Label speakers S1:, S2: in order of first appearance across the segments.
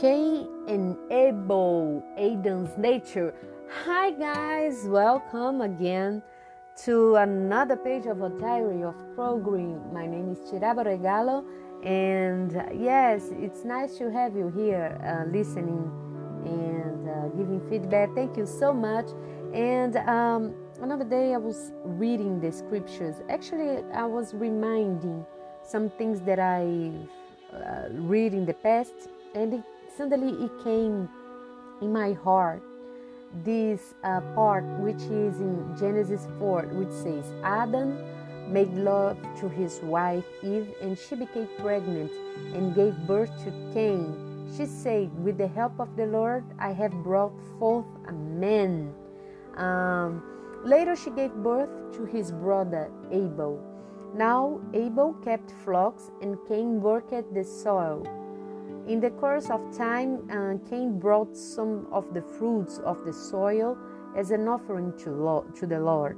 S1: Cain and Abel, Adam's nature. Hi, guys, welcome again to another page of a diary of program. My name is Tiraba Regalo, and uh, yes, it's nice to have you here uh, listening and uh, giving feedback. Thank you so much. And um, another day, I was reading the scriptures. Actually, I was reminding some things that I uh, read in the past, and it, suddenly it came in my heart this uh, part which is in Genesis 4, which says, Adam made love to his wife Eve, and she became pregnant and gave birth to Cain. She said, With the help of the Lord, I have brought forth a man. Um, later, she gave birth to his brother Abel. Now Abel kept flocks, and Cain worked at the soil. In the course of time, uh, Cain brought some of the fruits of the soil as an offering to, Lord, to the Lord.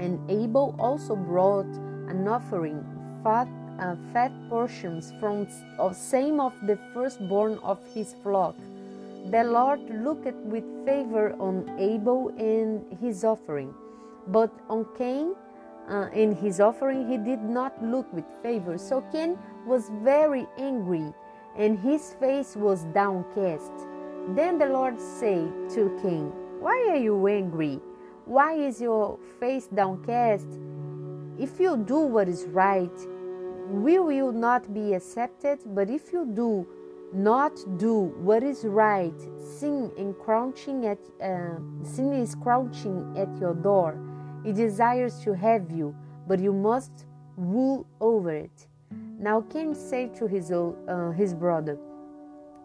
S1: And Abel also brought an offering, fat, uh, fat portions from of same of the firstborn of his flock. The Lord looked with favor on Abel and his offering, but on Cain uh, in his offering he did not look with favor. So Cain was very angry and his face was downcast. Then the Lord said to Cain, Why are you angry? Why is your face downcast? If you do what is right, will you not be accepted? But if you do not do what is right, sin and crouching at uh, sin is crouching at your door. It desires to have you, but you must rule over it. Now Cain said to his, uh, his brother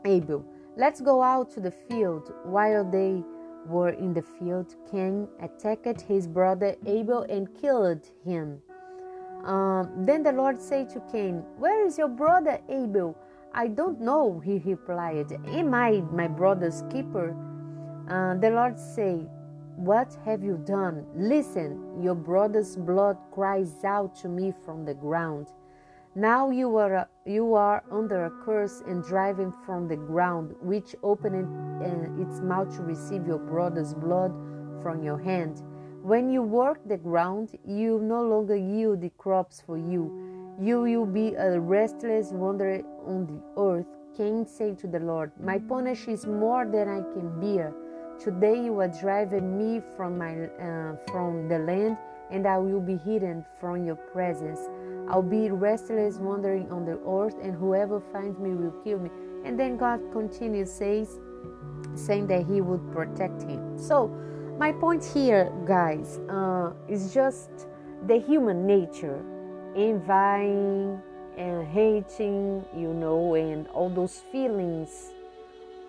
S1: Abel, Let's go out to the field. While they were in the field, Cain attacked his brother Abel and killed him. Um, then the Lord said to Cain, Where is your brother Abel? I don't know, he replied. Am I my brother's keeper? Uh, the Lord said, What have you done? Listen, your brother's blood cries out to me from the ground. Now you are, you are under a curse and driven from the ground, which opened uh, its mouth to receive your brother's blood from your hand. When you work the ground, you no longer yield the crops for you. You will be a restless wanderer on the earth. Cain said to the Lord, My punishment is more than I can bear. Today you are driving me from, my, uh, from the land, and I will be hidden from your presence. I'll be restless wandering on the earth, and whoever finds me will kill me. And then God continues says, saying that He would protect him. So, my point here, guys, uh, is just the human nature, envying and hating, you know, and all those feelings.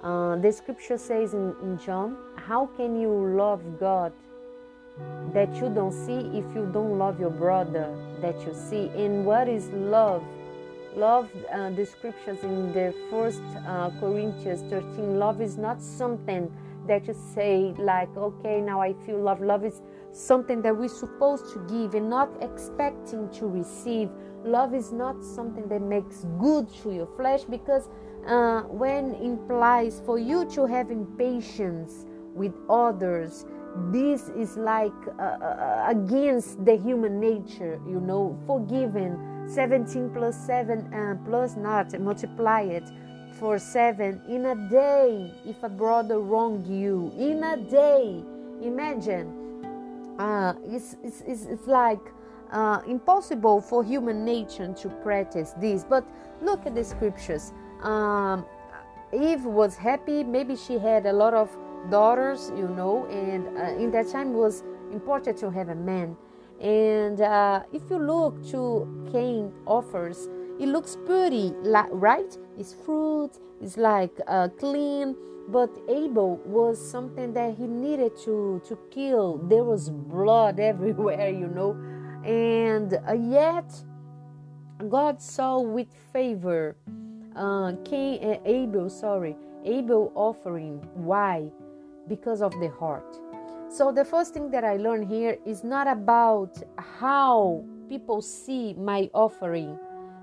S1: Uh, the scripture says in, in John, How can you love God that you don't see if you don't love your brother that you see. And what is love? Love, uh, the scriptures in the first uh, Corinthians 13, love is not something that you say like, okay, now I feel love. Love is something that we're supposed to give and not expecting to receive. Love is not something that makes good to your flesh because uh, when implies for you to have patience with others, this is like uh, uh, against the human nature you know forgiven 17 plus 7 uh, plus not multiply it for 7 in a day if a brother wrong you in a day imagine uh, it's, it's, it's, it's like uh, impossible for human nature to practice this. But look at the scriptures. Um, eve was happy. Maybe she had a lot of daughters, you know, and uh, in that time was important to have a man. And uh, if you look to Cain offers, it looks pretty, right? It's fruit, it's like uh, clean. But Abel was something that he needed to to kill. There was blood everywhere, you know, and uh, yet God saw with favor uh, Cain, uh, Abel, sorry, Abel offering. Why? Because of the heart. So, the first thing that I learned here is not about how people see my offering.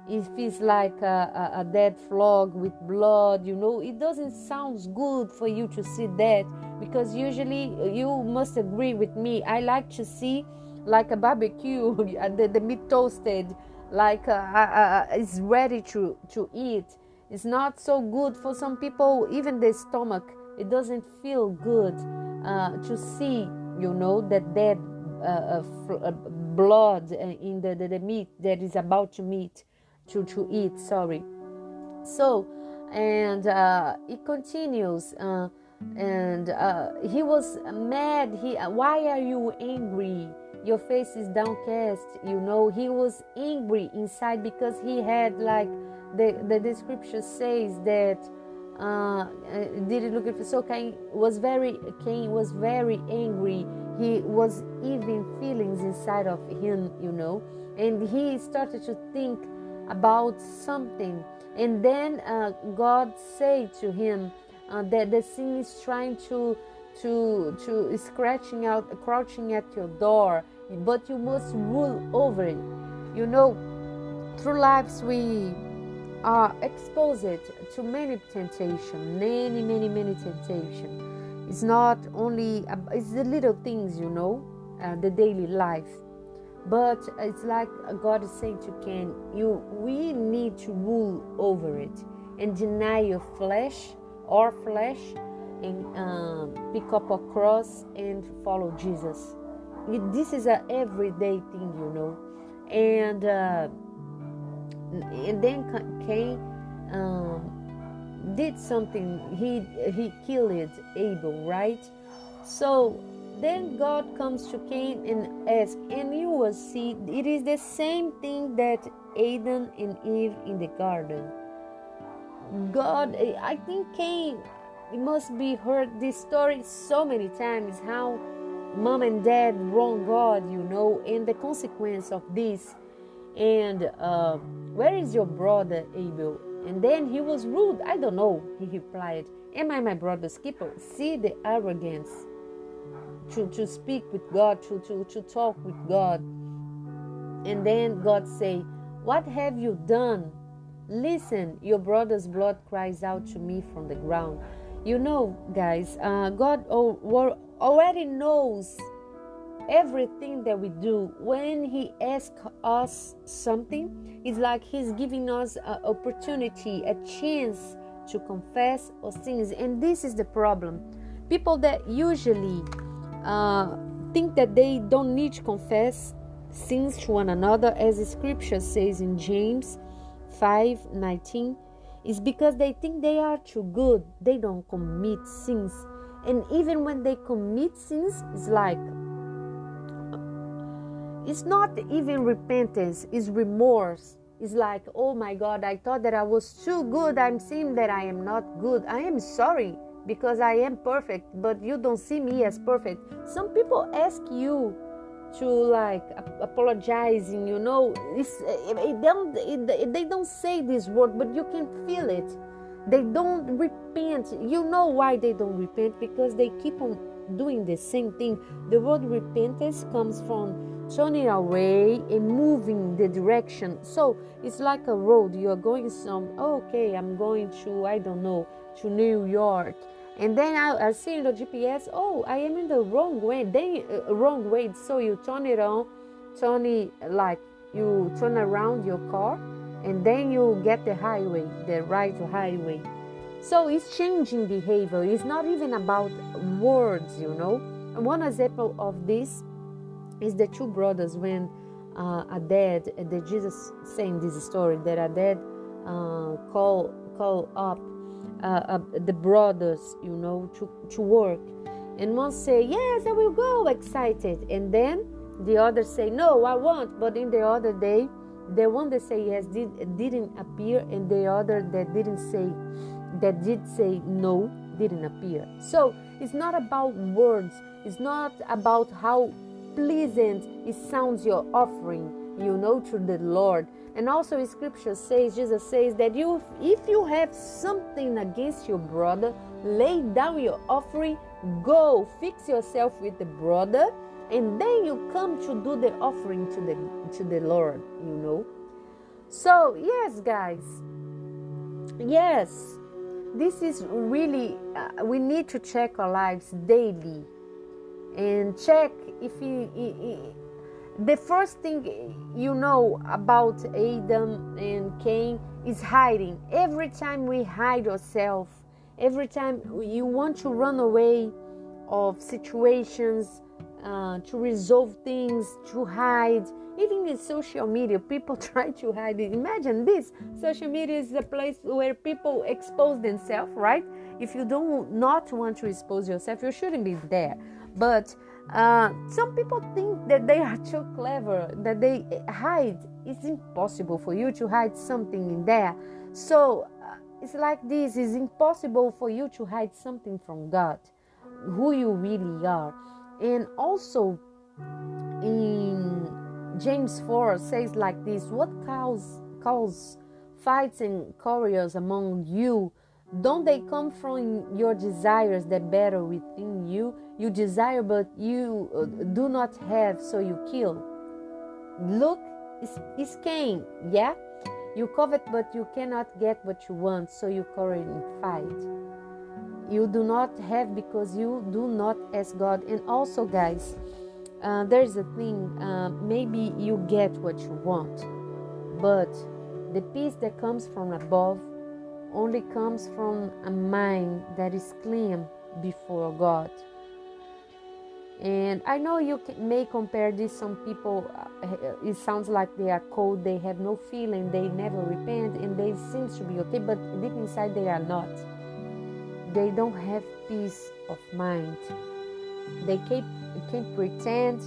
S1: if it's like a, a, a, dead frog with blood you know it doesn't sound good for you to see that because usually you must agree with me i like to see like a barbecue the, the meat toasted like uh, uh, uh, it's ready to to eat it's not so good for some people even the stomach it doesn't feel good uh, to see you know that dead uh, uh, blood in the, the, the meat that is about to meet to, to eat sorry. So and uh, it continues uh, and uh, he was mad he why are you angry? Your face is downcast you know. He was angry inside because he had like the the description says that uh, did it look at so Cain was very Cain was very angry he was even feelings inside of him you know and he started to think about something. And then uh, God said to him uh, that the sin is trying to to to scratching out, crouching at your door, but you must rule over it. You know, through lives we are exposed to many temptation, many, many, many temptation. It's not only it's the little things, you know, uh, the daily life but it's like God is saying to Cain, you we need to rule over it and deny your flesh or flesh and um, pick up a cross and follow Jesus. This is a everyday thing, you know. And uh, and then Cain um, did something. He he killed Abel, right? So then God comes to Cain and asks, and you will see it is the same thing that Adam and Eve in the garden. God, I think Cain it must be heard this story so many times how mom and dad wrong God, you know, and the consequence of this. And uh, where is your brother Abel? And then he was rude. I don't know, he replied. Am I my brother's keeper? See the arrogance to, to speak with God, to, to, to talk with God. And then God say, What have you done? Listen, your brother's blood cries out to me from the ground. You know, guys, uh, God already knows everything that we do. When He asks us something, it's like He's giving us an opportunity, a chance to confess our sins. And this is the problem. People that usually uh, think that they don't need to confess sins to one another, as the scripture says in James 5 19, is because they think they are too good, they don't commit sins. And even when they commit sins, it's like it's not even repentance, it's remorse. It's like, oh my God, I thought that I was too good. I'm seeing that I am not good. I am sorry because I am perfect, but you don't see me as perfect. Some people ask you to like apologizing, you know. It's, it don't, it, they don't say this word, but you can feel it. They don't repent. You know why they don't repent? Because they keep on doing the same thing. The word repentance comes from turning away and moving the direction. So it's like a road. You are going some, oh, okay, I'm going to, I don't know, to New York and then I, I see in the GPS, oh, I am in the wrong way. Then uh, wrong way, so you turn it on, turn it like you turn around your car, and then you get the highway, the right highway. So it's changing behavior. It's not even about words, you know. One example of this is the two brothers when uh, a dad, the Jesus saying this story that a dad uh, call call up uh, the brothers, you know, to, to work. And one say, yes, I will go, excited. And then the other say, no, I won't. But in the other day, the one that say yes did, didn't appear, and the other that didn't say, that did say no, didn't appear. So it's not about words. It's not about how pleasant it sounds your offering, you know, to the Lord. And also scripture says, Jesus says that you if you have something against your brother, lay down your offering, go fix yourself with the brother, and then you come to do the offering to the to the Lord, you know. So, yes, guys, yes, this is really, uh, we need to check our lives daily and check if he, the first thing you know about Adam and Cain is hiding. Every time we hide ourselves, every time you want to run away of situations, uh, to resolve things, to hide. Even in social media, people try to hide it. Imagine this: social media is a place where people expose themselves, right? If you don't not want to expose yourself, you shouldn't be there. But uh, some people think that they are too clever, that they hide. It's impossible for you to hide something in there. So uh, it's like this: it's impossible for you to hide something from God, who you really are. And also in James 4 says like this what cause cause fights and quarrels among you don't they come from your desires that battle within you? You desire but you uh, do not have so you kill. Look it's, is cain yeah? You covet but you cannot get what you want so you quarrel and fight. You do not have because you do not ask God. And also, guys, uh, there's a thing uh, maybe you get what you want, but the peace that comes from above only comes from a mind that is clean before God. And I know you may compare this. Some people, uh, it sounds like they are cold, they have no feeling, they never repent, and they seem to be okay, but deep inside they are not they don't have peace of mind. They can, can pretend,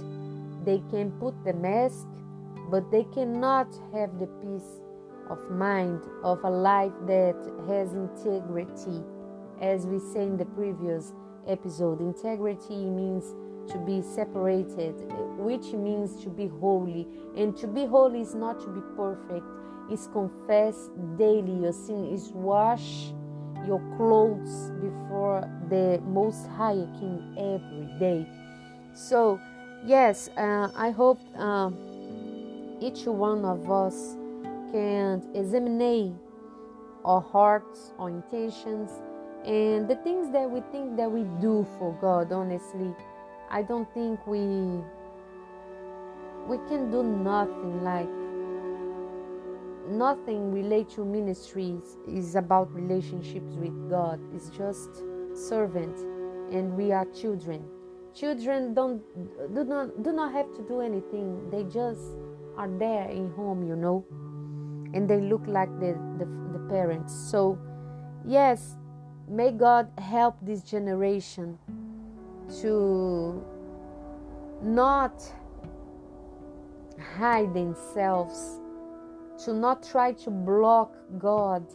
S1: they can put the mask, but they cannot have the peace of mind of a life that has integrity. As we say in the previous episode, integrity means to be separated, which means to be holy. And to be holy is not to be perfect, is confess daily your sin, is wash your clothes before the Most High King every day. So, yes, uh, I hope uh, each one of us can examine our hearts, our intentions, and the things that we think that we do for God. Honestly, I don't think we we can do nothing like nothing related to ministries is about relationships with God. It's just servant and we are children. Children don't do not do not have to do anything. They just are there in home, you know. And they look like the, the, the parents. So yes, may God help this generation to not hide themselves to not try to block God,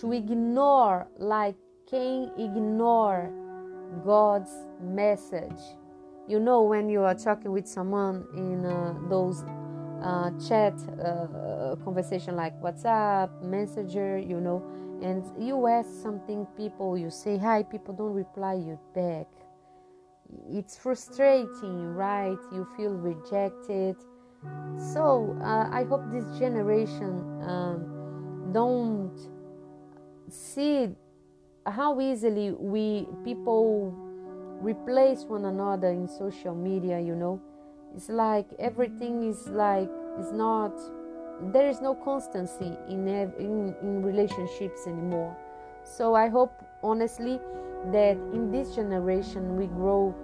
S1: to ignore like Cain ignore God's message. You know when you are talking with someone in uh, those uh, chat uh, conversation like WhatsApp, Messenger, you know, and you ask something, people you say hi, people don't reply you back. It's frustrating, right? You feel rejected so uh, I hope this generation um, don't see how easily we people replace one another in social media. You know, it's like everything is like it's not. There is no constancy in in, in relationships anymore. So I hope honestly that in this generation we grow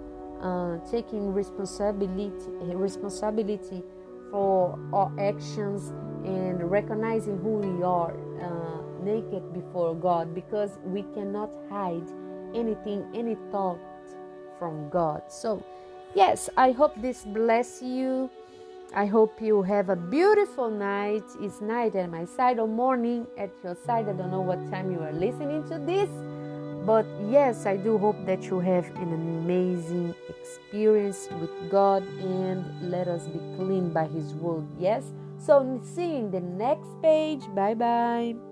S1: uh, taking responsibility responsibility for our actions and recognizing who we are uh, naked before God because we cannot hide anything, any thought from God. So, yes, I hope this bless you. I hope you have a beautiful night. It's night at my side or morning at your side. I don't know what time you are listening to this. But yes, I do hope that you have an amazing experience with God and let us be clean by His word. Yes? So, see you in the next page. Bye bye.